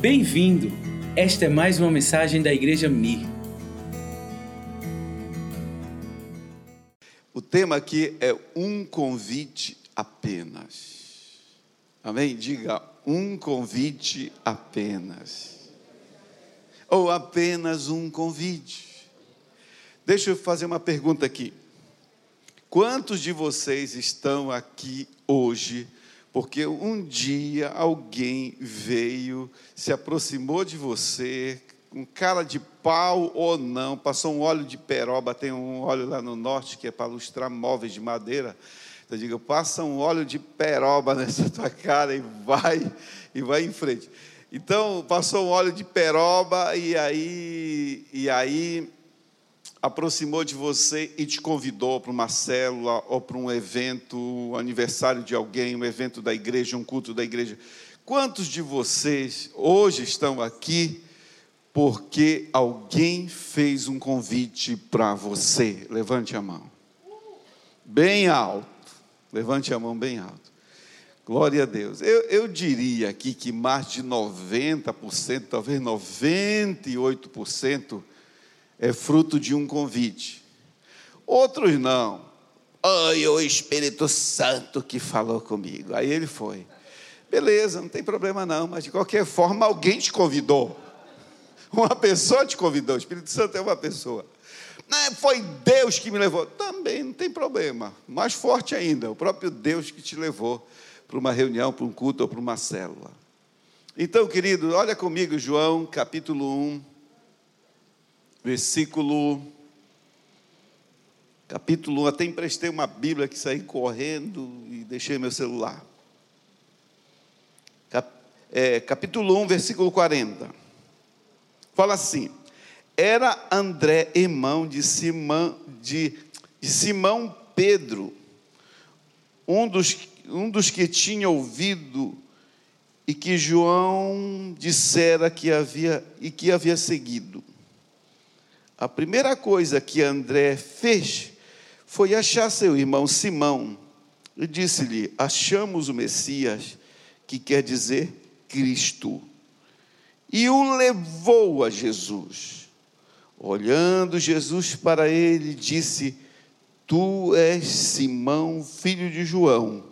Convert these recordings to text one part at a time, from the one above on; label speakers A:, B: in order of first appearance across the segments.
A: Bem-vindo! Esta é mais uma mensagem da Igreja Mir.
B: O tema aqui é um convite apenas. Amém? Diga um convite apenas. Ou apenas um convite. Deixa eu fazer uma pergunta aqui. Quantos de vocês estão aqui hoje? Porque um dia alguém veio, se aproximou de você, com cara de pau ou não, passou um óleo de peroba, tem um óleo lá no norte que é para lustrar móveis de madeira. Então, eu digo, passa um óleo de peroba nessa tua cara e vai, e vai em frente. Então, passou um óleo de peroba e aí, e aí aproximou de você e te convidou para uma célula ou para um evento, um aniversário de alguém, um evento da igreja, um culto da igreja. Quantos de vocês hoje estão aqui porque alguém fez um convite para você? Levante a mão. Bem alto. Levante a mão bem alto. Glória a Deus. Eu, eu diria aqui que mais de 90%, talvez 98%, é fruto de um convite. Outros não. Ai, o Espírito Santo que falou comigo. Aí ele foi. Beleza, não tem problema não, mas de qualquer forma alguém te convidou. Uma pessoa te convidou. O Espírito Santo é uma pessoa. Não, é, foi Deus que me levou. Também não tem problema. Mais forte ainda, o próprio Deus que te levou para uma reunião, para um culto ou para uma célula. Então, querido, olha comigo, João, capítulo 1, versículo, capítulo 1. Até emprestei uma Bíblia que saí correndo e deixei meu celular. Cap, é, capítulo 1, versículo 40. Fala assim: Era André irmão de Simão, de, de Simão Pedro, um dos, um dos que tinha ouvido e que João dissera que havia e que havia seguido. A primeira coisa que André fez foi achar seu irmão Simão e disse-lhe: Achamos o Messias, que quer dizer Cristo. E o levou a Jesus. Olhando Jesus para ele, disse: Tu és Simão, filho de João,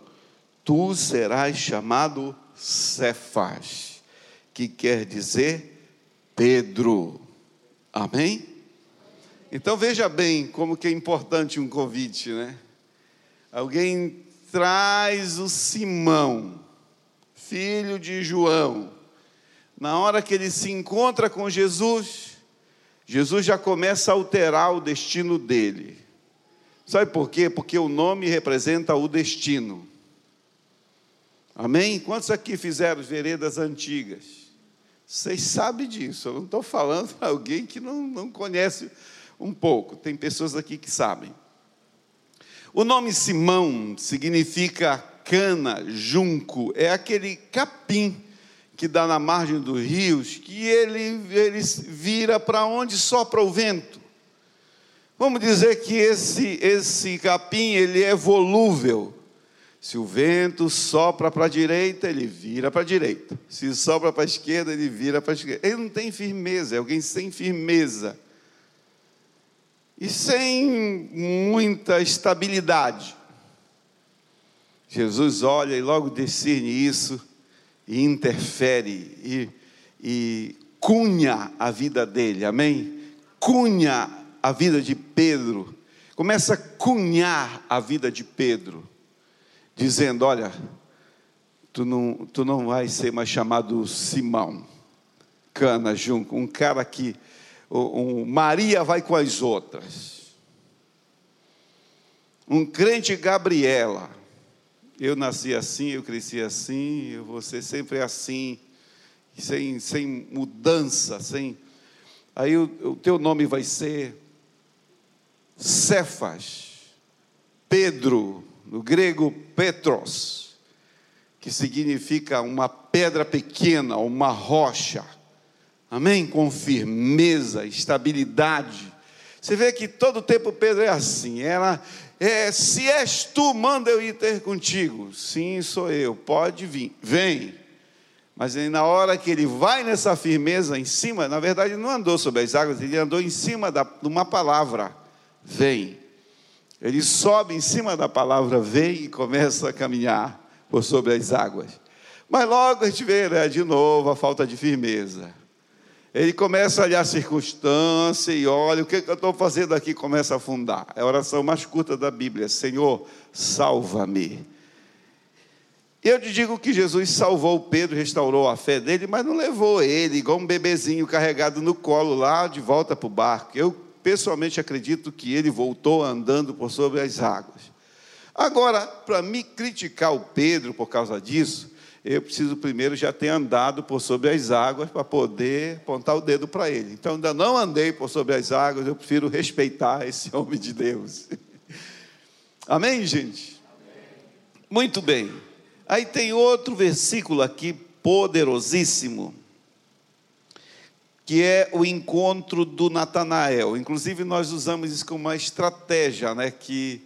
B: tu serás chamado Cefas, que quer dizer Pedro. Amém? Então veja bem como que é importante um convite, né? Alguém traz o Simão, filho de João. Na hora que ele se encontra com Jesus, Jesus já começa a alterar o destino dele. Sabe por quê? Porque o nome representa o destino. Amém? Quantos aqui fizeram veredas antigas? Vocês sabem disso. Eu não estou falando para alguém que não, não conhece um pouco, tem pessoas aqui que sabem. O nome Simão significa cana, junco, é aquele capim que dá na margem dos rios, que ele, ele vira para onde sopra o vento. Vamos dizer que esse, esse capim ele é volúvel. Se o vento sopra para a direita, ele vira para a direita. Se sopra para a esquerda, ele vira para a esquerda. Ele não tem firmeza, é alguém sem firmeza e sem muita estabilidade. Jesus olha e logo discerne isso e interfere e, e cunha a vida dele, amém? Cunha a vida de Pedro, começa a cunhar a vida de Pedro, dizendo: Olha, tu não, tu não vai ser mais chamado Simão, cana junto, um cara que um Maria vai com as outras. Um crente Gabriela. Eu nasci assim, eu cresci assim, eu vou ser sempre assim, sem, sem mudança, sem. Aí o, o teu nome vai ser Cefas, Pedro, no grego Petros, que significa uma pedra pequena, uma rocha. Amém? Com firmeza, estabilidade. Você vê que todo tempo Pedro é assim. Ela, é, se és tu, manda eu ir ter contigo. Sim, sou eu. Pode vir. Vem. Mas aí, na hora que ele vai nessa firmeza em cima, na verdade não andou sobre as águas, ele andou em cima da, de uma palavra: vem. Ele sobe em cima da palavra vem e começa a caminhar por sobre as águas. Mas logo a gente vê né, de novo a falta de firmeza. Ele começa a olhar a circunstância e olha, o que, que eu estou fazendo aqui? Começa a afundar. É a oração mais curta da Bíblia: Senhor, salva-me. Eu te digo que Jesus salvou Pedro, restaurou a fé dele, mas não levou ele, igual um bebezinho carregado no colo, lá de volta para o barco. Eu pessoalmente acredito que ele voltou andando por sobre as águas. Agora, para me criticar o Pedro por causa disso, eu preciso primeiro já ter andado por sobre as águas para poder apontar o dedo para ele. Então, ainda não andei por sobre as águas, eu prefiro respeitar esse homem de Deus. Amém, gente? Muito bem. Aí tem outro versículo aqui poderosíssimo, que é o encontro do Natanael. Inclusive, nós usamos isso como uma estratégia, né? Que,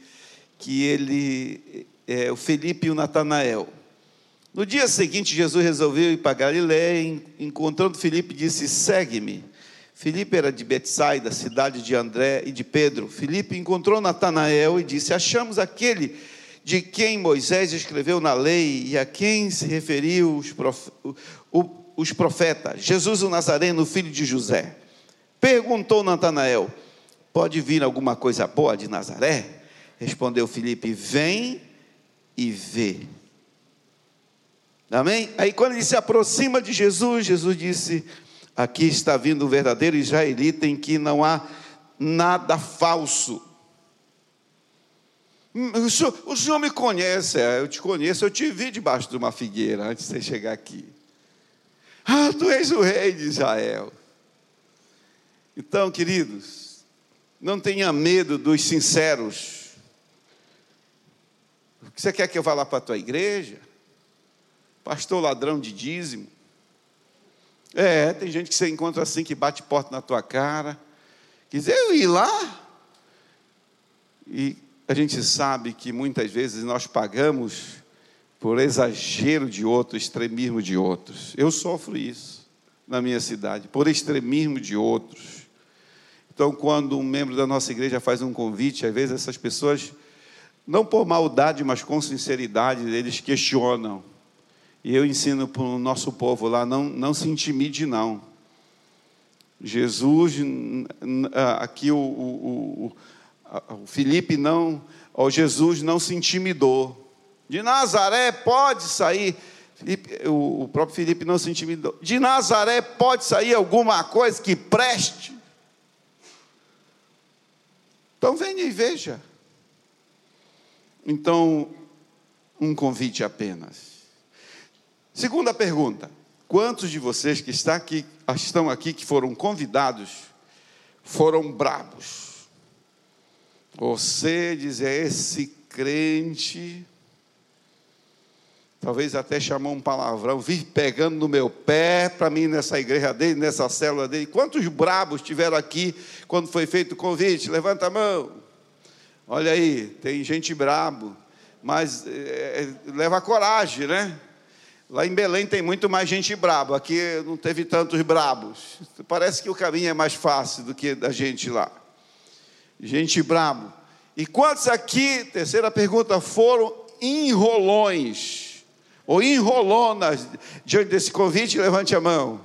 B: que ele, é, o Felipe e o Natanael. No dia seguinte, Jesus resolveu ir para Galiléia, encontrando Filipe, disse: Segue-me. Filipe era de Betsaida, cidade de André e de Pedro. Filipe encontrou Natanael e disse: Achamos aquele de quem Moisés escreveu na lei e a quem se referiu os, prof... os profetas, Jesus o Nazareno, filho de José. Perguntou Natanael: Pode vir alguma coisa boa de Nazaré? Respondeu Filipe: Vem e vê. Amém? Aí quando ele se aproxima de Jesus, Jesus disse: Aqui está vindo o verdadeiro israelita em que não há nada falso. Hum, o senhor, o senhor me conhece, é, eu te conheço, eu te vi debaixo de uma figueira antes de você chegar aqui. Ah, tu és o rei de Israel. Então, queridos, não tenha medo dos sinceros. O que você quer que eu vá lá para a tua igreja? Pastor ladrão de dízimo. É, tem gente que você encontra assim que bate porta na tua cara. Quer dizer, eu ir lá. E a gente sabe que muitas vezes nós pagamos por exagero de outros, extremismo de outros. Eu sofro isso na minha cidade, por extremismo de outros. Então, quando um membro da nossa igreja faz um convite, às vezes essas pessoas, não por maldade, mas com sinceridade, eles questionam. E eu ensino para o nosso povo lá, não, não se intimide não. Jesus, aqui o, o, o, o Felipe não, o Jesus não se intimidou. De Nazaré pode sair, Felipe, o, próprio Felipe não se intimidou. De Nazaré pode sair alguma coisa que preste. Então venha e veja. Então, um convite apenas. Segunda pergunta: quantos de vocês que está aqui, estão aqui, que foram convidados, foram brabos? Você diz, é esse crente, talvez até chamou um palavrão, vir pegando no meu pé para mim nessa igreja dele, nessa célula dele. Quantos brabos tiveram aqui quando foi feito o convite? Levanta a mão. Olha aí, tem gente brabo, mas é, leva coragem, né? Lá em Belém tem muito mais gente braba, aqui não teve tantos brabos. Parece que o caminho é mais fácil do que da gente lá. Gente brabo. E quantos aqui, terceira pergunta, foram enrolões ou enrolonas diante desse convite? Levante a mão.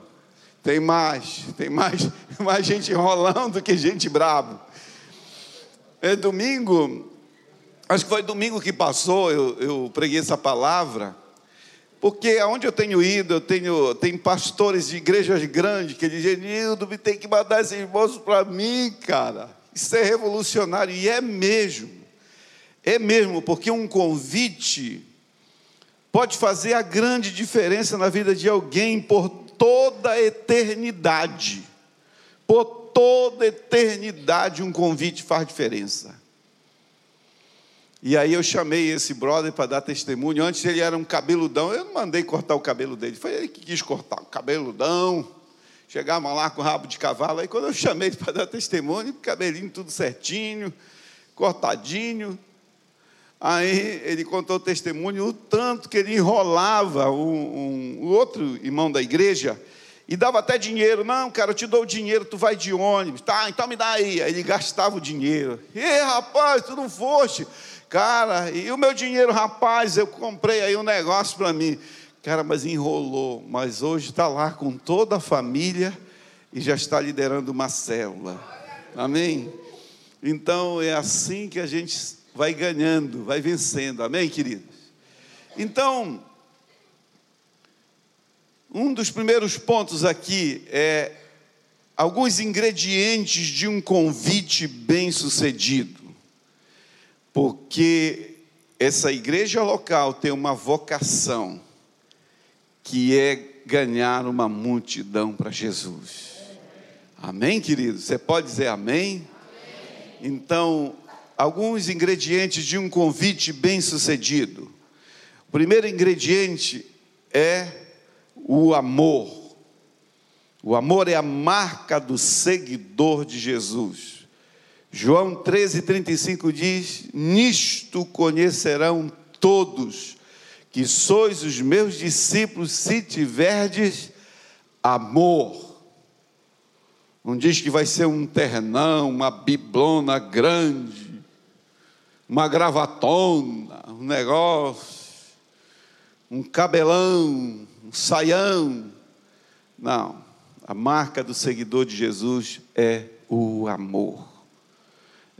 B: Tem mais, tem mais, mais gente enrolando do que gente brabo. É domingo, acho que foi domingo que passou, eu, eu preguei essa palavra. Porque aonde eu tenho ido, eu tenho tem pastores de igrejas grandes que dizem, Nildo, me tem que mandar esses irmãos para mim, cara. Isso é revolucionário, e é mesmo. É mesmo, porque um convite pode fazer a grande diferença na vida de alguém por toda a eternidade. Por toda a eternidade, um convite faz diferença. E aí eu chamei esse brother para dar testemunho. Antes ele era um cabeludão. Eu não mandei cortar o cabelo dele. Foi ele que quis cortar o cabeludão. Chegava lá com o rabo de cavalo. Aí quando eu chamei para dar testemunho, cabelinho tudo certinho, cortadinho. Aí ele contou o testemunho, o tanto que ele enrolava um, um, outro irmão da igreja e dava até dinheiro. Não, cara, eu te dou o dinheiro, tu vai de ônibus. Tá, então me dá aí. Aí ele gastava o dinheiro. E rapaz, tu não foste. Cara, e o meu dinheiro, rapaz, eu comprei aí um negócio para mim. Cara, mas enrolou. Mas hoje está lá com toda a família e já está liderando uma célula. Amém? Então é assim que a gente vai ganhando, vai vencendo. Amém, queridos? Então, um dos primeiros pontos aqui é alguns ingredientes de um convite bem-sucedido. Porque essa igreja local tem uma vocação que é ganhar uma multidão para Jesus. Amém, querido? Você pode dizer amém? amém? Então, alguns ingredientes de um convite bem-sucedido. O primeiro ingrediente é o amor. O amor é a marca do seguidor de Jesus. João 13:35 diz: Nisto conhecerão todos que sois os meus discípulos se tiverdes amor não diz que vai ser um ternão, uma biblona grande, uma gravatona, um negócio, um cabelão, um saião. Não, a marca do seguidor de Jesus é o amor.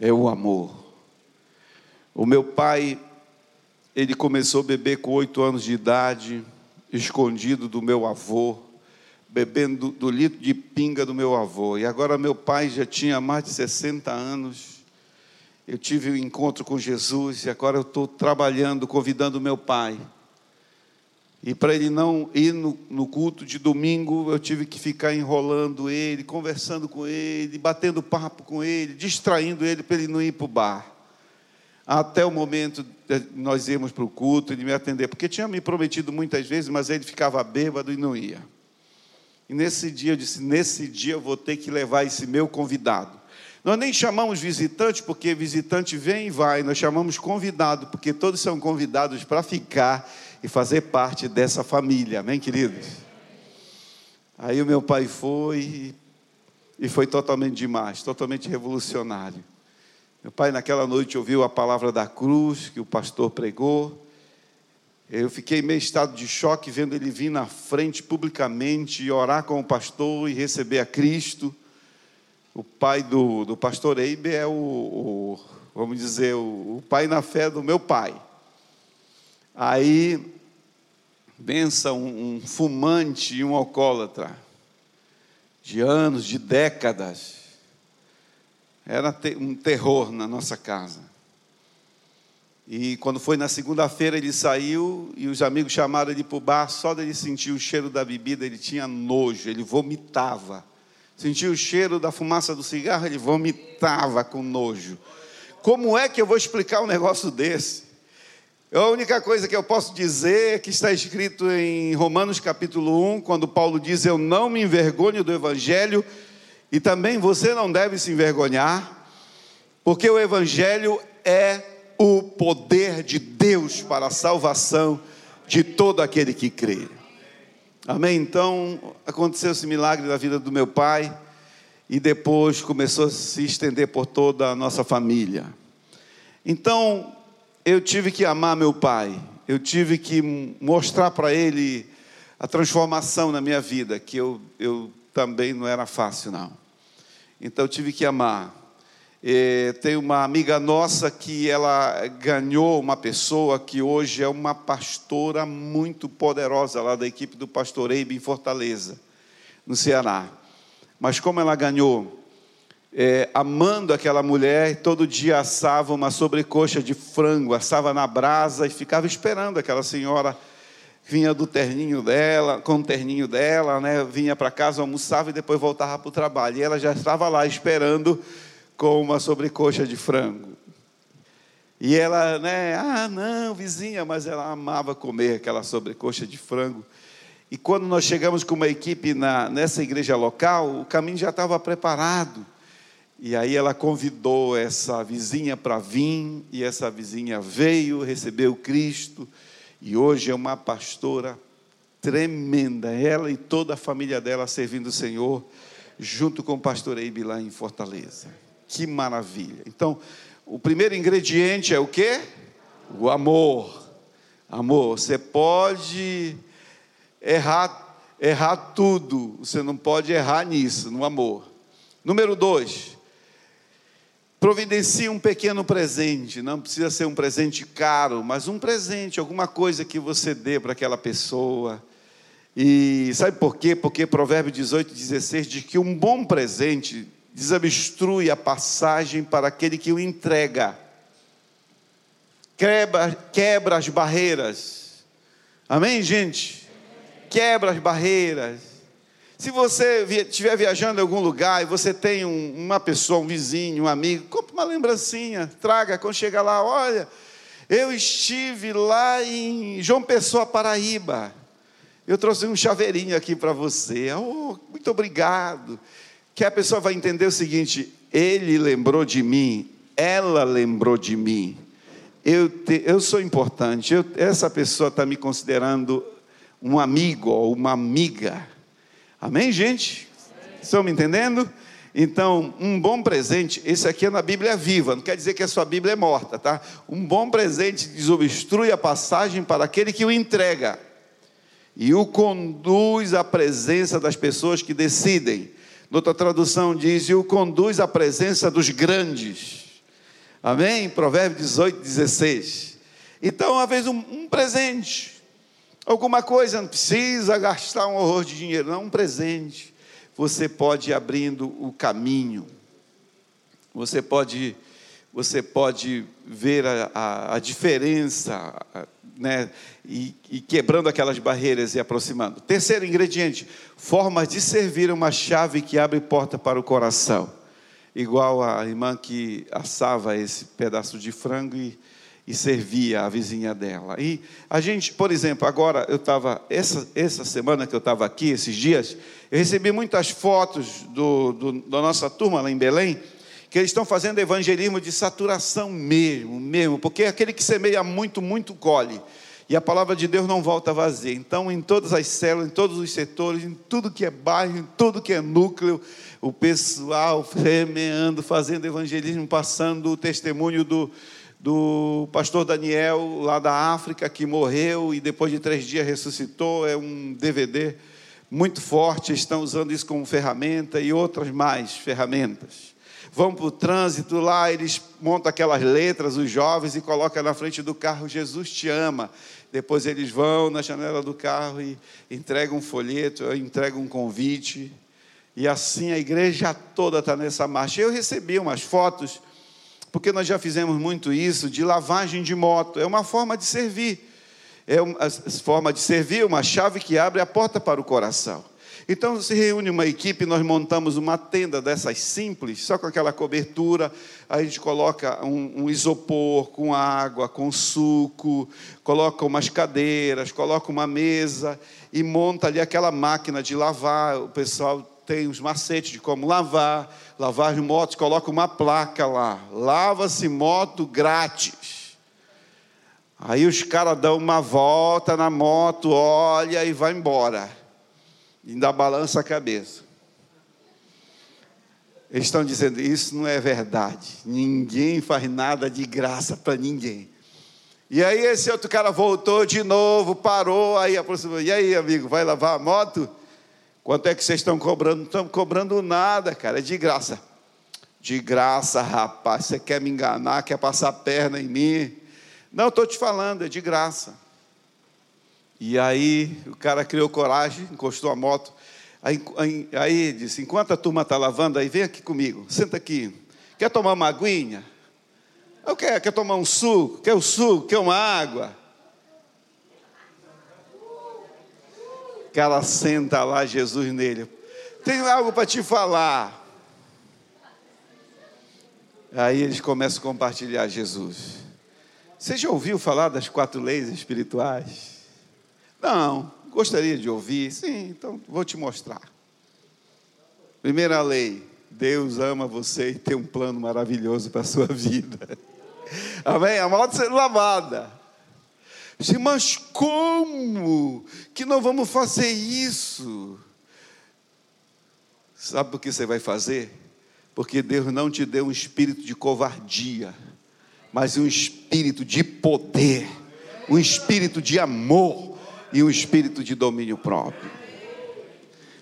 B: É o amor. O meu pai, ele começou a beber com oito anos de idade, escondido do meu avô, bebendo do, litro de pinga do meu avô. E agora meu pai já tinha mais de 60 anos eu tive um encontro com Jesus e agora eu estou trabalhando, convidando meu pai. E para ele não ir no, no, culto de domingo, eu tive que ficar enrolando ele, conversando com ele, batendo papo com ele, distraindo ele para ele não ir para o bar. Até o momento nós irmos para o culto, ele me atender, porque tinha me prometido muitas vezes, mas ele ficava bêbado e não ia. E nesse dia eu disse: nesse dia eu vou ter que levar esse meu convidado. Nós nem chamamos visitante, porque visitante vem e vai, nós chamamos convidado, porque todos são convidados para ficar e fazer parte dessa família, amém, queridos? Aí o meu pai foi e foi totalmente demais, totalmente revolucionário. Meu pai, naquela noite, ouviu a palavra da cruz que o pastor pregou. Eu fiquei meio estado de choque vendo ele vir na frente publicamente orar com o pastor e receber a Cristo o pai do, do pastor Eibe é o, o vamos dizer, o, o, pai na fé do meu pai. Aí, benção um, um fumante e um alcoólatra, de anos, de décadas. Era um terror na nossa casa. E quando foi na segunda-feira, ele saiu e os amigos chamaram ele para o bar. Só dele sentir o cheiro da bebida, ele tinha nojo, ele vomitava sentia o cheiro da fumaça do cigarro, ele vomitava com nojo. Como é que eu vou explicar um negócio desse? A única coisa que eu posso dizer é que está escrito em Romanos capítulo 1, quando Paulo diz: Eu não me envergonho do Evangelho, e também você não deve se envergonhar, porque o Evangelho é o poder de Deus para a salvação de todo aquele que crê. Amém? Então, aconteceu esse milagre na vida do meu pai e depois começou a se estender por toda a nossa família. Então, eu tive que amar meu pai, eu tive que mostrar para ele a transformação na minha vida, que eu, eu também não era fácil, não. Então, eu tive que amar. E tem uma amiga nossa que ela ganhou uma pessoa que hoje é uma pastora muito poderosa lá da equipe do pastor Eibe em Fortaleza, no Ceará. Mas como ela ganhou, é, amando aquela mulher, todo dia assava uma sobrecoxa de frango, assava na brasa e ficava esperando aquela senhora vinha do terninho dela, com o terninho dela, né, vinha para casa, almoçava e depois voltava para o trabalho. E ela já estava lá esperando com uma sobrecoxa de frango. E ela, né, ah, não, vizinha, mas ela amava comer aquela sobrecoxa de frango. E quando nós chegamos com uma equipe na, nessa igreja local, o caminho já estava preparado. E aí ela convidou essa vizinha para vir, e essa vizinha veio, recebeu Cristo, e hoje é uma pastora tremenda, ela e toda a família dela servindo o Senhor, junto com o pastor Eibe lá em Fortaleza. Que maravilha. Então, o primeiro ingrediente é o quê? O amor. Amor, você pode errar, errar tudo, você não pode errar nisso, no amor. Número dois, providencie um pequeno presente, não precisa ser um presente caro, mas um presente, alguma coisa que você dê para aquela pessoa. E sabe por quê? Porque Provérbio 18, 16 diz que um bom presente desobstrui a passagem para aquele que o entrega, quebra, quebra as barreiras. Amém, gente? Quebra as barreiras. Se você estiver viajando em algum lugar e você tem um, uma pessoa, um vizinho, um amigo, compre uma lembrancinha, traga quando chegar lá, olha, eu estive lá em João Pessoa, Paraíba. Eu trouxe um chaveirinho aqui para você. Oh, muito obrigado que a pessoa vai entender o seguinte: ele lembrou de mim, ela lembrou de mim. Eu, te, eu sou importante, eu, essa pessoa está me considerando um amigo ou uma amiga. Amém, gente? Estão me entendendo? Então, um bom presente, esse aqui é na Bíblia viva, não quer dizer que a sua Bíblia é morta, tá? Um bom presente desobstrui a passagem para aquele que o entrega e o conduz à presença das pessoas que decidem. Noutra tradução diz: e o conduz à presença dos grandes. Amém? Provérbio 18, 16. Então, às vezes, um, um presente, alguma coisa, não precisa gastar um horror de dinheiro, não, um presente. Você pode ir abrindo o caminho, você pode, você pode ver a, a, a diferença, né, e, e, quebrando aquelas barreiras e aproximando. Terceiro ingrediente: formas de servir uma chave que abre porta para o coração. Igual a irmã que assava esse pedaço de frango e, e servia a vizinha dela. E a gente, por exemplo, agora eu estava, essa, essa semana que eu estava aqui, esses dias, eu recebi muitas fotos do, do, da nossa turma lá em Belém que eles estão fazendo evangelismo de saturação mesmo, mesmo, porque é aquele que semeia muito, muito colhe. E a palavra de Deus não volta vazia. Então, em todas as células, em todos os setores, em tudo que é bairro, em tudo que é núcleo, o pessoal semeando, fazendo evangelismo, passando o testemunho do, do pastor Daniel, lá da África, que morreu e depois de três dias ressuscitou. É um DVD muito forte. Estão usando isso como ferramenta e outras mais ferramentas vão para o trânsito lá, eles montam aquelas letras, os jovens, e colocam na frente do carro: Jesus te ama. Depois eles vão na janela do carro e entregam um folheto, entregam um convite. E assim a igreja toda está nessa marcha. Eu recebi umas fotos, porque nós já fizemos muito isso, de lavagem de moto. É uma forma de servir. É uma forma de servir, uma chave que abre a porta para o coração. Então se reúne uma equipe, nós montamos uma tenda dessas simples, só com aquela cobertura. a gente coloca um, um isopor com água, com suco, coloca umas cadeiras, coloca uma mesa e monta ali aquela máquina de lavar. O pessoal tem os macetes de como lavar, lavar as motos, coloca uma placa lá, lava-se moto grátis. Aí os caras dão uma volta na moto, olha e vai embora ainda balança a cabeça. Eles estão dizendo: Isso não é verdade. Ninguém faz nada de graça para ninguém. E aí, esse outro cara voltou de novo, parou, aí aproximou: E aí, amigo, vai lavar a moto? Quanto é que vocês estão cobrando? Não estão cobrando nada, cara, é de graça. De graça, rapaz, você quer me enganar, quer passar perna em mim? Não, estou te falando, é de graça. E aí o cara criou coragem, encostou a moto. Aí, aí, aí disse: enquanto a turma está lavando, aí vem aqui comigo, senta aqui. Quer tomar uma aguinha? Eu quero, quer tomar um suco? Quer o um suco? Quer uma água? Cara senta lá, Jesus nele. Tenho algo para te falar. Aí eles começam a compartilhar Jesus. Você já ouviu falar das quatro leis espirituais? Não, gostaria de ouvir. Sim, então vou te mostrar. Primeira lei: Deus ama você e tem um plano maravilhoso para a sua vida. Amém? A moto sendo lavada. Mas como que não vamos fazer isso? Sabe por que você vai fazer? Porque Deus não te deu um espírito de covardia, mas um espírito de poder, um espírito de amor e um espírito de domínio próprio.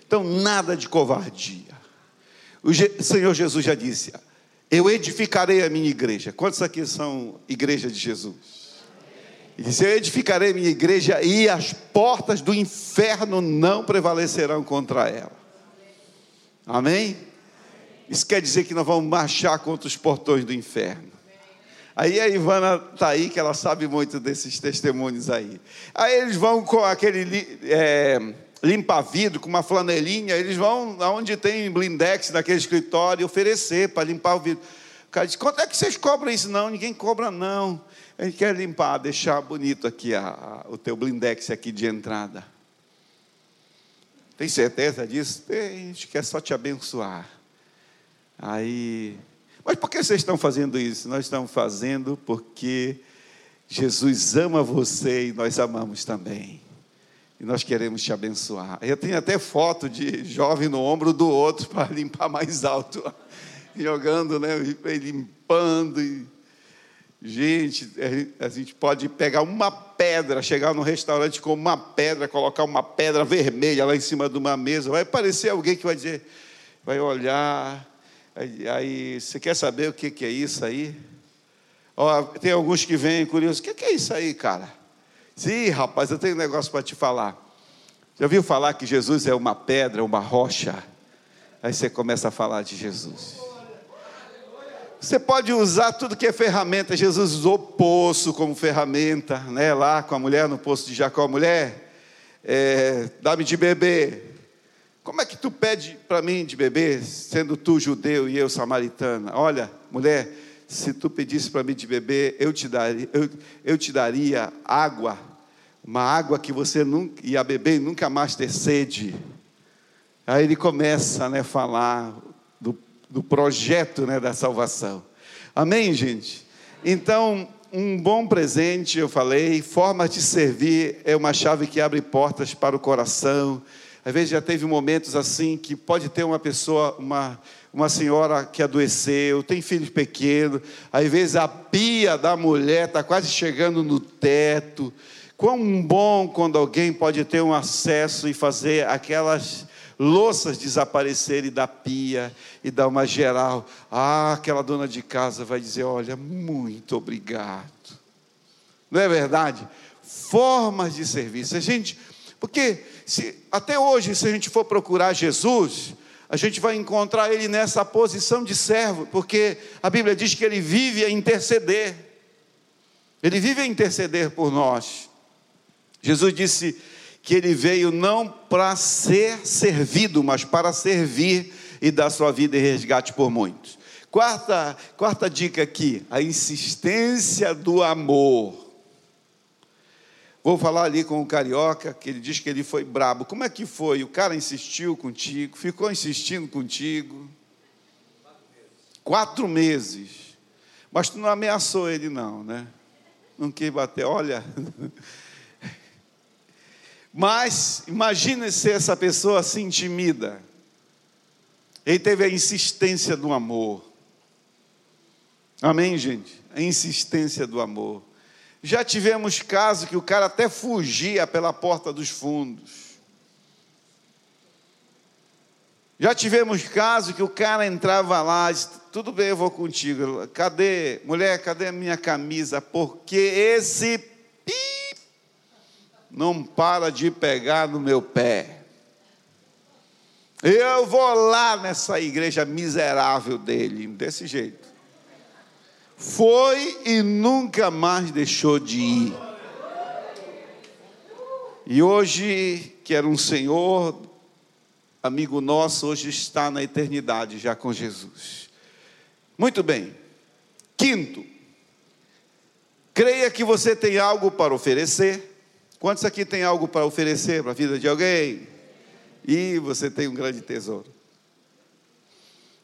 B: Então, nada de covardia. O Senhor Jesus já disse: Eu edificarei a minha igreja. Quantos aqui são igreja de Jesus? Ele disse: Eu edificarei minha igreja e as portas do inferno não prevalecerão contra ela. Amém? Isso quer dizer que nós vamos marchar contra os portões do inferno. Aí a Ivana está aí, que ela sabe muito desses testemunhos aí. Aí eles vão com aquele é, limpa-vidro, com uma flanelinha, eles vão aonde tem blindex naquele escritório oferecer para limpar o vidro. O cara diz: quanto é que vocês cobram isso? Não, ninguém cobra, não. A gente quer limpar, deixar bonito aqui a, a, o teu blindex aqui de entrada. Tem certeza disso? Tem, a gente quer só te abençoar. Aí, mas por que vocês estão fazendo isso? Nós estamos fazendo porque Jesus ama você e nós amamos também. E nós queremos te abençoar. Eu tenho até foto de jovem no ombro do outro para limpar mais alto. Jogando, né? Limpando. E... Gente, a gente pode pegar uma pedra, chegar no restaurante com uma pedra, colocar uma pedra vermelha lá em cima de uma mesa. Vai aparecer alguém que vai dizer, vai olhar Aí, aí, você quer saber o que, que é isso aí? Ó, tem alguns que vêm curiosos, o que, que é isso aí, cara? Sim, rapaz, eu tenho um negócio para te falar. Já ouviu falar que Jesus é uma pedra, uma rocha? Aí você começa a falar de Jesus. Você pode usar tudo que é ferramenta. Jesus usou poço como ferramenta, né? Lá com a mulher no poço de Jacó, mulher, é, dá-me de beber. Como é que tu pede para mim de beber, sendo tu judeu e eu samaritana? Olha, mulher, se tu pedisse para mim de beber, eu te daria, eu, eu te daria água, uma água que você nunca ia beber e nunca mais ter sede. Aí ele começa né, a falar do, projeto né, da salvação. Amém, gente? Então, um bom presente, eu falei, forma de servir é uma chave que abre portas para o coração às vezes já teve momentos assim que pode ter uma pessoa, uma, uma senhora que adoeceu, tem filhos pequenos, às vezes a pia da mulher está quase chegando no teto. Quão bom quando alguém pode ter um acesso e fazer aquelas louças desaparecerem da pia e dar uma geral. Ah, aquela dona de casa vai dizer: Olha, muito obrigado. Não é verdade? Formas de serviço. A gente, porque se, até hoje, se a gente for procurar Jesus, a gente vai encontrar ele nessa posição de servo, porque a Bíblia diz que ele vive a interceder. Ele vive a interceder por nós. Jesus disse que ele veio não para ser servido, mas para servir e dar sua vida em resgate por muitos. Quarta, quarta dica aqui, a insistência do amor. Vou falar ali com o carioca, que ele diz que ele foi brabo. Como é que foi? O cara insistiu contigo, ficou insistindo contigo. Quatro meses. Mas tu não ameaçou ele, não, né? Não quis bater, olha. Mas imagine se essa pessoa se intimida. Ele teve a insistência do amor. Amém, gente? A insistência do amor. Já tivemos casos que o cara até fugia pela porta dos fundos. Já tivemos casos que o cara entrava lá, disse, tudo bem, eu vou contigo. Cadê, mulher, cadê a minha camisa? Porque esse pi não para de pegar no meu pé. Eu vou lá nessa igreja miserável dele, desse jeito. Foi e nunca mais deixou de ir. E hoje, que era um senhor, amigo nosso, hoje está na eternidade já com Jesus. Muito bem. Quinto, creia que você tem algo para oferecer. Quantos aqui tem algo para oferecer para a vida de alguém? E você tem um grande tesouro.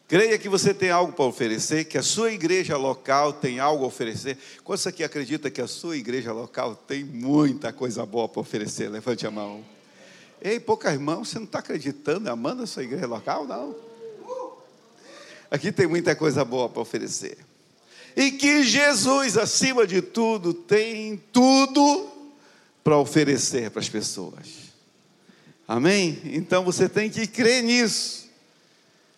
B: Creia que você tem algo para oferecer, que a sua igreja local tem algo a oferecer. Quantos aqui acredita que a sua igreja local tem muita coisa boa para oferecer? Levante a mão. Ei, poucas mãos, você não está acreditando, amando a sua igreja local? Não. Aqui tem muita coisa boa para oferecer. E que Jesus, acima de tudo, tem tudo para oferecer para as pessoas. Amém? Então você tem que crer nisso.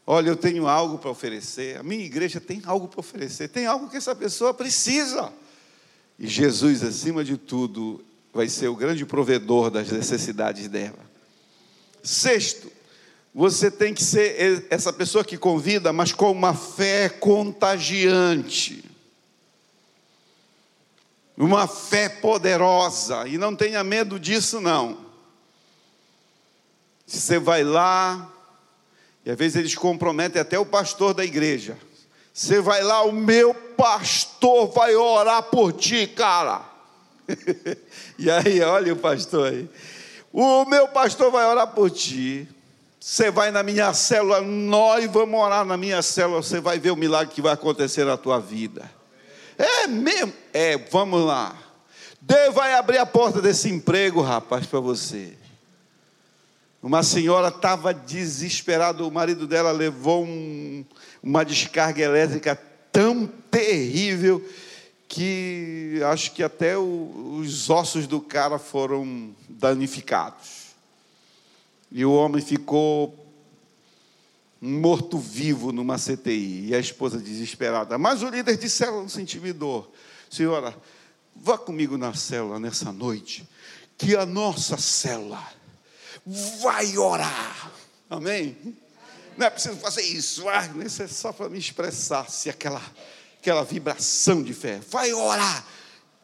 B: Olha, eu tenho algo para oferecer. A minha igreja tem algo para oferecer. Tem algo que essa pessoa precisa. E Jesus, acima de tudo, vai ser o grande provedor das necessidades dela. Sexto, você tem que ser essa pessoa que convida, mas com uma fé contagiante. Uma fé poderosa. E não tenha medo disso, não. Você vai lá, e às vezes eles comprometem até o pastor da igreja. Você vai lá, o meu pastor vai orar por ti, cara. e aí, olha o pastor aí. O meu pastor vai orar por ti. Você vai na minha célula, nós vamos orar na minha célula, você vai ver o milagre que vai acontecer na tua vida. É mesmo? É, vamos lá. Deus vai abrir a porta desse emprego, rapaz, para você. Uma senhora estava desesperada, o marido dela levou um, uma descarga elétrica tão terrível que acho que até o, os ossos do cara foram danificados. E o homem ficou morto-vivo numa CTI. E a esposa desesperada. Mas o líder de célula não se intimidou. Senhora, vá comigo na célula nessa noite, que a nossa célula vai orar. Amém? Não é preciso fazer isso, ah, isso é só para me expressar se aquela, aquela vibração de fé. Vai orar.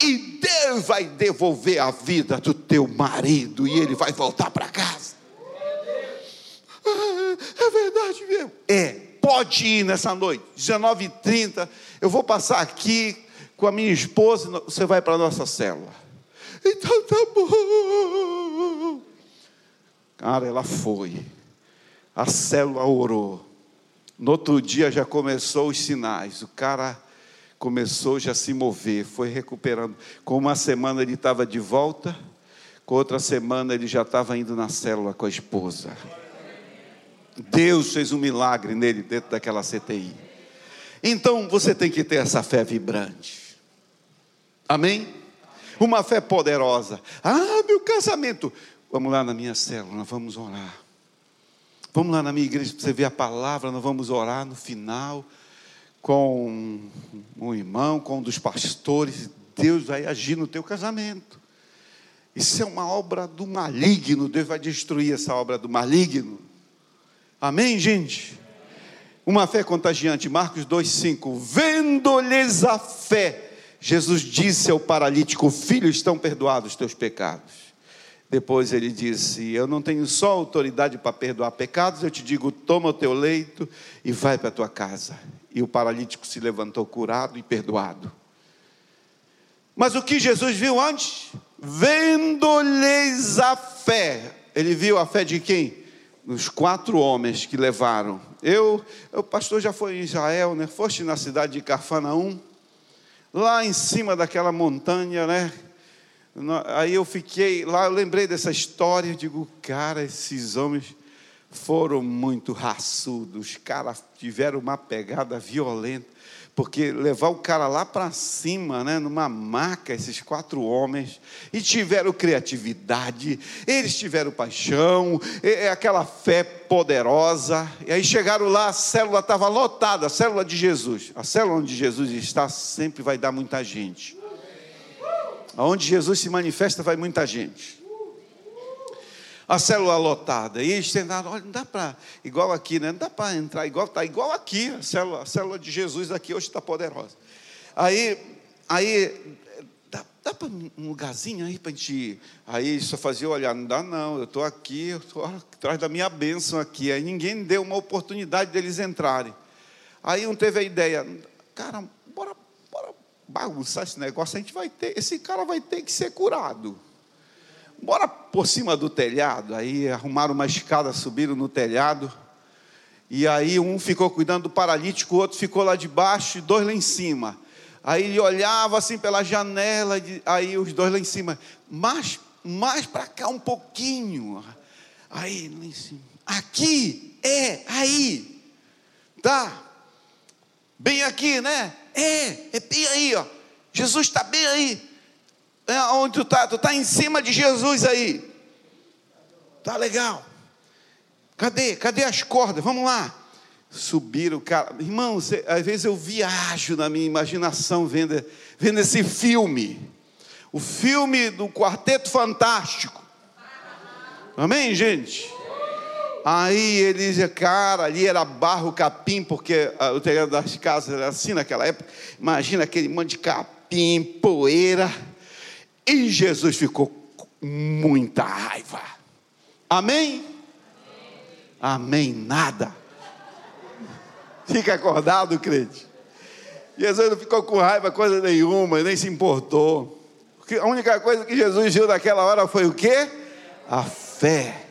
B: E Deus vai devolver a vida do teu marido e ele vai voltar para casa. Ah, é É, pode ir nessa noite, 19h30. Eu vou passar aqui com a minha esposa. Você vai para a nossa célula. Então tá bom. Cara, ela foi. A célula orou. No outro dia já começou os sinais. O cara começou já a se mover, foi recuperando. Com uma semana ele estava de volta, com outra semana ele já estava indo na célula com a esposa. Deus fez um milagre nele dentro daquela CTI. Então você tem que ter essa fé vibrante. Amém? Uma fé poderosa. Ah, meu casamento. Vamos lá na minha célula, nós vamos orar. Vamos lá na minha igreja para você ver a palavra, nós vamos orar no final com um irmão, com um dos pastores. Deus vai agir no teu casamento. Isso é uma obra do maligno. Deus vai destruir essa obra do maligno. Amém, gente? Uma fé contagiante. Marcos 2,5. Vendo-lhes a fé, Jesus disse ao paralítico: Filho, estão perdoados os teus pecados. Depois ele disse: Eu não tenho só autoridade para perdoar pecados, eu te digo, toma o teu leito e vai para a tua casa. E o paralítico se levantou curado e perdoado. Mas o que Jesus viu antes? Vendo-lhes a fé. Ele viu a fé de quem? Dos quatro homens que levaram. Eu, o pastor já foi em Israel, né? Foste na cidade de Carfanaum, lá em cima daquela montanha, né? Aí eu fiquei lá, eu lembrei dessa história, digo, cara, esses homens foram muito raçudos, os caras tiveram uma pegada violenta, porque levar o cara lá para cima, né, numa maca, esses quatro homens, e tiveram criatividade, eles tiveram paixão, aquela fé poderosa, e aí chegaram lá, a célula estava lotada, a célula de Jesus, a célula onde Jesus está sempre vai dar muita gente. Aonde Jesus se manifesta, vai muita gente. A célula lotada. E eles tentaram, olha, não dá para, igual aqui, né? Não dá para entrar igual, está igual aqui. A célula, a célula de Jesus aqui hoje está poderosa. Aí, aí dá, dá para um lugarzinho aí para a gente ir. Aí só fazia olhar, não dá não, eu estou aqui, eu estou atrás da minha bênção aqui. Aí ninguém deu uma oportunidade deles entrarem. Aí um teve a ideia, cara, bora bagunçar esse negócio, a gente vai ter, esse cara vai ter que ser curado. Bora por cima do telhado, aí arrumaram uma escada, subiram no telhado. E aí um ficou cuidando do paralítico, o outro ficou lá debaixo e dois lá em cima. Aí ele olhava assim pela janela, aí os dois lá em cima, mais, mais para cá um pouquinho. Aí lá em cima. Aqui, é, aí. Tá? Bem aqui, né? É, é bem aí, ó. Jesus está bem aí. É, onde tu está? Tu está em cima de Jesus aí. Tá legal. Cadê? Cadê as cordas? Vamos lá. Subiram, cara. Irmão, às vezes eu viajo na minha imaginação vendo, vendo esse filme. O filme do Quarteto Fantástico. Amém, gente? Aí ele dizia, cara, ali era barro, capim, porque ah, o terreno das casas era assim naquela época. Imagina aquele monte de capim, poeira. E Jesus ficou com muita raiva. Amém? Amém, nada. Fica acordado, crente. Jesus não ficou com raiva, coisa nenhuma, nem se importou. A única coisa que Jesus viu naquela hora foi o quê? A fé.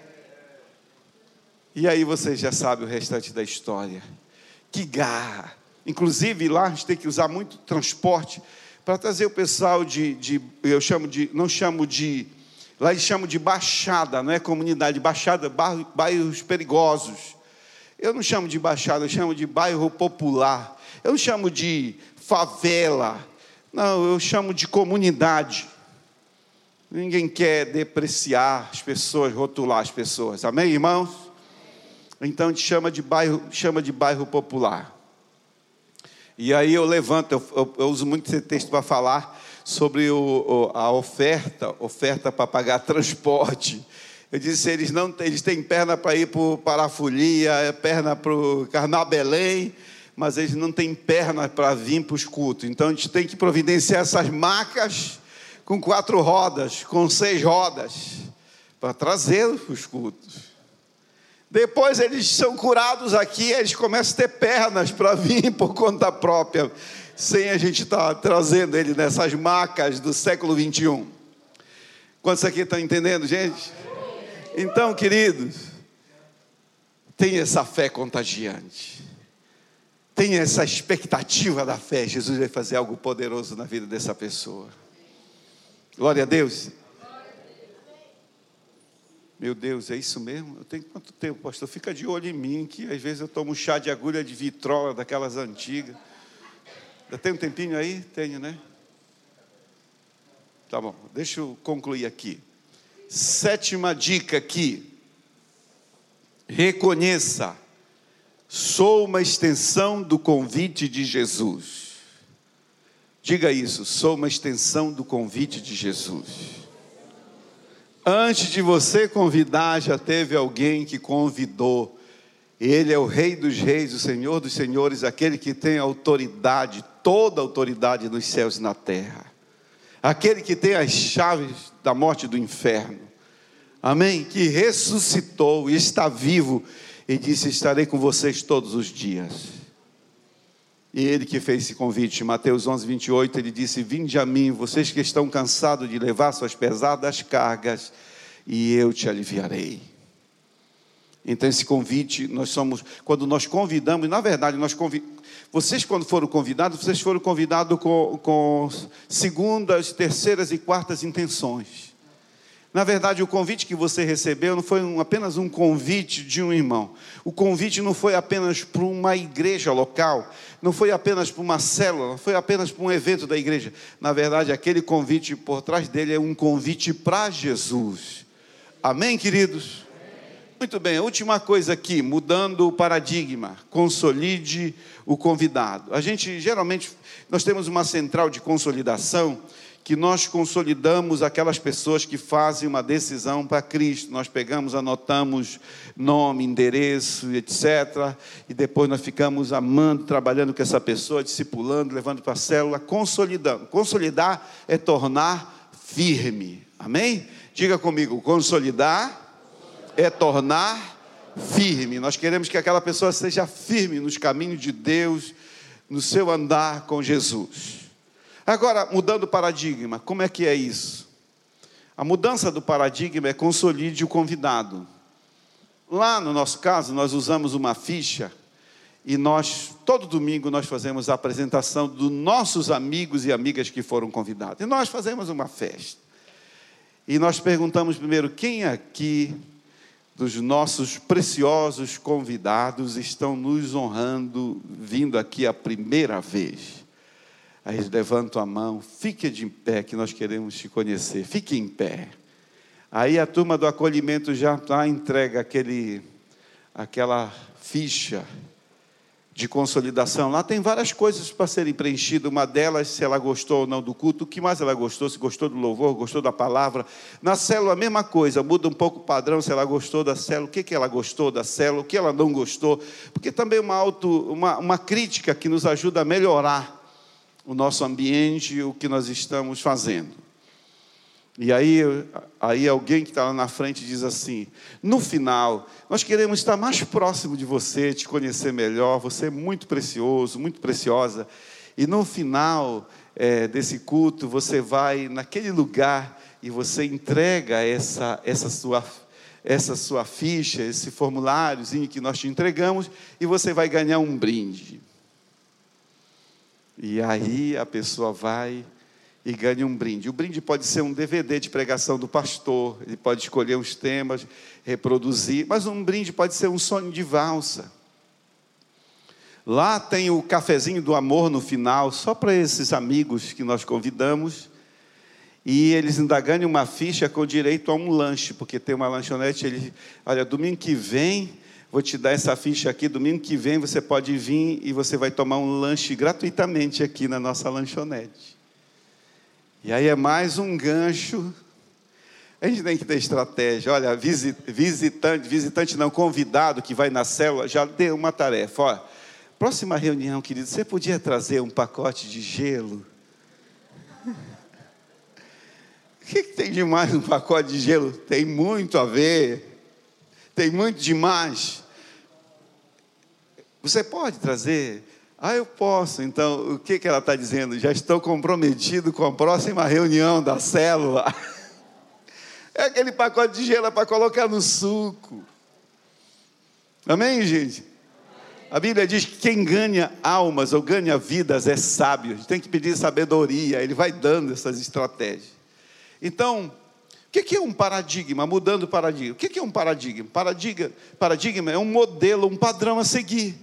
B: E aí você já sabe o restante da história. Que garra. Inclusive lá a gente tem que usar muito transporte para trazer o pessoal de, de, eu chamo de, não chamo de, lá eles chamam de baixada, não é comunidade, baixada, bairros perigosos. Eu não chamo de baixada, eu chamo de bairro popular. Eu não chamo de favela. Não, eu chamo de comunidade. Ninguém quer depreciar as pessoas, rotular as pessoas. Amém, irmãos? Então gente chama de bairro, chama de bairro popular. E aí eu levanto, eu, eu, eu uso muito esse texto para falar sobre o, a oferta, oferta para pagar transporte. Eu disse, eles não eles têm perna para ir para a folia, é perna para o Carnabelém, mas eles não têm perna para vir para os cultos. Então a gente tem que providenciar essas macas com quatro rodas, com seis rodas, para trazê-los para os cultos. Depois eles são curados aqui, eles começam a ter pernas para vir por conta própria, sem a gente estar tá trazendo ele nessas macas do século 21. Quantos aqui estão entendendo, gente? Então, queridos, tenha essa fé contagiante. Tenha essa expectativa da fé. Jesus vai fazer algo poderoso na vida dessa pessoa. Glória a Deus. Meu Deus, é isso mesmo? Eu tenho quanto tempo, pastor? Fica de olho em mim, que às vezes eu tomo chá de agulha de vitrola, daquelas antigas. Já tem um tempinho aí? Tenho, né? Tá bom, deixa eu concluir aqui. Sétima dica aqui. Reconheça, sou uma extensão do convite de Jesus. Diga isso, sou uma extensão do convite de Jesus. Antes de você convidar, já teve alguém que convidou. Ele é o Rei dos Reis, o Senhor dos Senhores, aquele que tem autoridade, toda autoridade nos céus e na terra. Aquele que tem as chaves da morte do inferno. Amém? Que ressuscitou e está vivo e disse: Estarei com vocês todos os dias. E ele que fez esse convite, Mateus 11, 28, ele disse: Vinde a mim, vocês que estão cansados de levar suas pesadas cargas, e eu te aliviarei. Então, esse convite, nós somos, quando nós convidamos, na verdade, nós convidamos, vocês, quando foram convidados, vocês foram convidados com, com segundas, terceiras e quartas intenções. Na verdade, o convite que você recebeu não foi um, apenas um convite de um irmão. O convite não foi apenas para uma igreja local, não foi apenas para uma célula, não foi apenas para um evento da igreja. Na verdade, aquele convite por trás dele é um convite para Jesus. Amém, queridos? Muito bem, a última coisa aqui, mudando o paradigma, consolide o convidado. A gente geralmente nós temos uma central de consolidação que nós consolidamos aquelas pessoas que fazem uma decisão para Cristo. Nós pegamos, anotamos nome, endereço, etc. E depois nós ficamos amando, trabalhando com essa pessoa, discipulando, levando para a célula, consolidando. Consolidar é tornar firme. Amém? Diga comigo, consolidar é tornar firme. Nós queremos que aquela pessoa seja firme nos caminhos de Deus, no seu andar com Jesus. Agora, mudando o paradigma, como é que é isso? A mudança do paradigma é consolide o convidado. Lá no nosso caso, nós usamos uma ficha e nós, todo domingo, nós fazemos a apresentação dos nossos amigos e amigas que foram convidados. E nós fazemos uma festa. E nós perguntamos primeiro: quem aqui dos nossos preciosos convidados estão nos honrando, vindo aqui a primeira vez? Aí eles levantam a mão, fique de pé, que nós queremos te conhecer, fique em pé. Aí a turma do acolhimento já tá, entrega aquele, aquela ficha de consolidação. Lá tem várias coisas para serem preenchidas. Uma delas, se ela gostou ou não do culto, o que mais ela gostou, se gostou do louvor, gostou da palavra. Na célula, a mesma coisa, muda um pouco o padrão, se ela gostou da célula, o que, que ela gostou da célula, o que ela não gostou. Porque também uma, auto, uma, uma crítica que nos ajuda a melhorar o nosso ambiente o que nós estamos fazendo. E aí, aí alguém que está lá na frente diz assim: no final, nós queremos estar mais próximo de você, te conhecer melhor. Você é muito precioso, muito preciosa. E no final é, desse culto, você vai naquele lugar e você entrega essa, essa, sua, essa sua ficha, esse formuláriozinho que nós te entregamos, e você vai ganhar um brinde. E aí a pessoa vai e ganha um brinde. O brinde pode ser um DVD de pregação do pastor, ele pode escolher uns temas, reproduzir, mas um brinde pode ser um sonho de valsa. Lá tem o cafezinho do amor no final, só para esses amigos que nós convidamos. E eles ainda ganham uma ficha com direito a um lanche, porque tem uma lanchonete. Ele, olha, domingo que vem, vou te dar essa ficha aqui. Domingo que vem você pode vir e você vai tomar um lanche gratuitamente aqui na nossa lanchonete. E aí é mais um gancho. A gente tem que ter estratégia. Olha, visitante, visitante não convidado que vai na célula, já deu uma tarefa. Olha, próxima reunião, querido, você podia trazer um pacote de gelo? O que, que tem de mais um pacote de gelo? Tem muito a ver. Tem muito demais. Você pode trazer ah, eu posso. Então, o que, que ela está dizendo? Já estou comprometido com a próxima reunião da célula. É aquele pacote de gelo para colocar no suco. Amém, gente? A Bíblia diz que quem ganha almas ou ganha vidas é sábio. A gente tem que pedir sabedoria. Ele vai dando essas estratégias. Então, o que é um paradigma? Mudando o paradigma. O que é um paradigma? Paradigma, paradigma é um modelo, um padrão a seguir.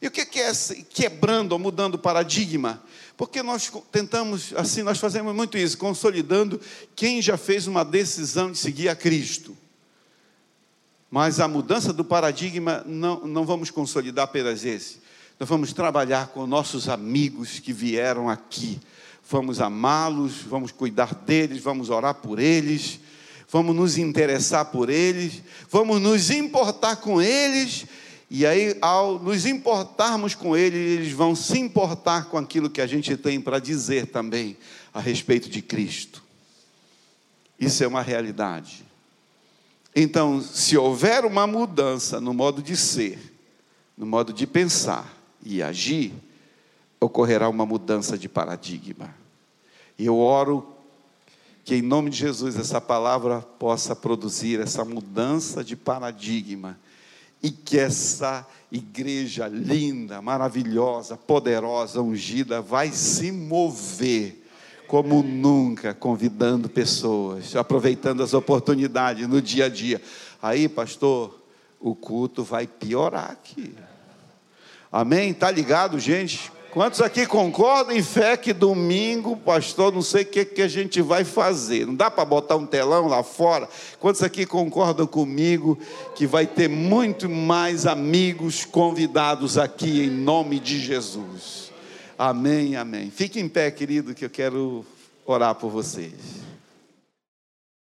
B: E o que é quebrando ou mudando paradigma? Porque nós tentamos, assim, nós fazemos muito isso, consolidando quem já fez uma decisão de seguir a Cristo. Mas a mudança do paradigma não, não vamos consolidar apenas esse. Nós vamos trabalhar com nossos amigos que vieram aqui. Vamos amá-los, vamos cuidar deles, vamos orar por eles, vamos nos interessar por eles, vamos nos importar com eles e aí, ao nos importarmos com ele, eles vão se importar com aquilo que a gente tem para dizer também a respeito de Cristo. Isso é uma realidade. Então, se houver uma mudança no modo de ser, no modo de pensar e agir, ocorrerá uma mudança de paradigma. E eu oro que, em nome de Jesus, essa palavra possa produzir essa mudança de paradigma e que essa igreja linda, maravilhosa, poderosa, ungida, vai se mover como nunca, convidando pessoas, aproveitando as oportunidades no dia a dia. Aí, pastor, o culto vai piorar aqui. Amém? Tá ligado, gente? Quantos aqui concordam em fé que domingo, pastor, não sei o que, que a gente vai fazer? Não dá para botar um telão lá fora? Quantos aqui concordam comigo que vai ter muito mais amigos convidados aqui em nome de Jesus? Amém, amém. Fique em pé, querido, que eu quero orar por vocês.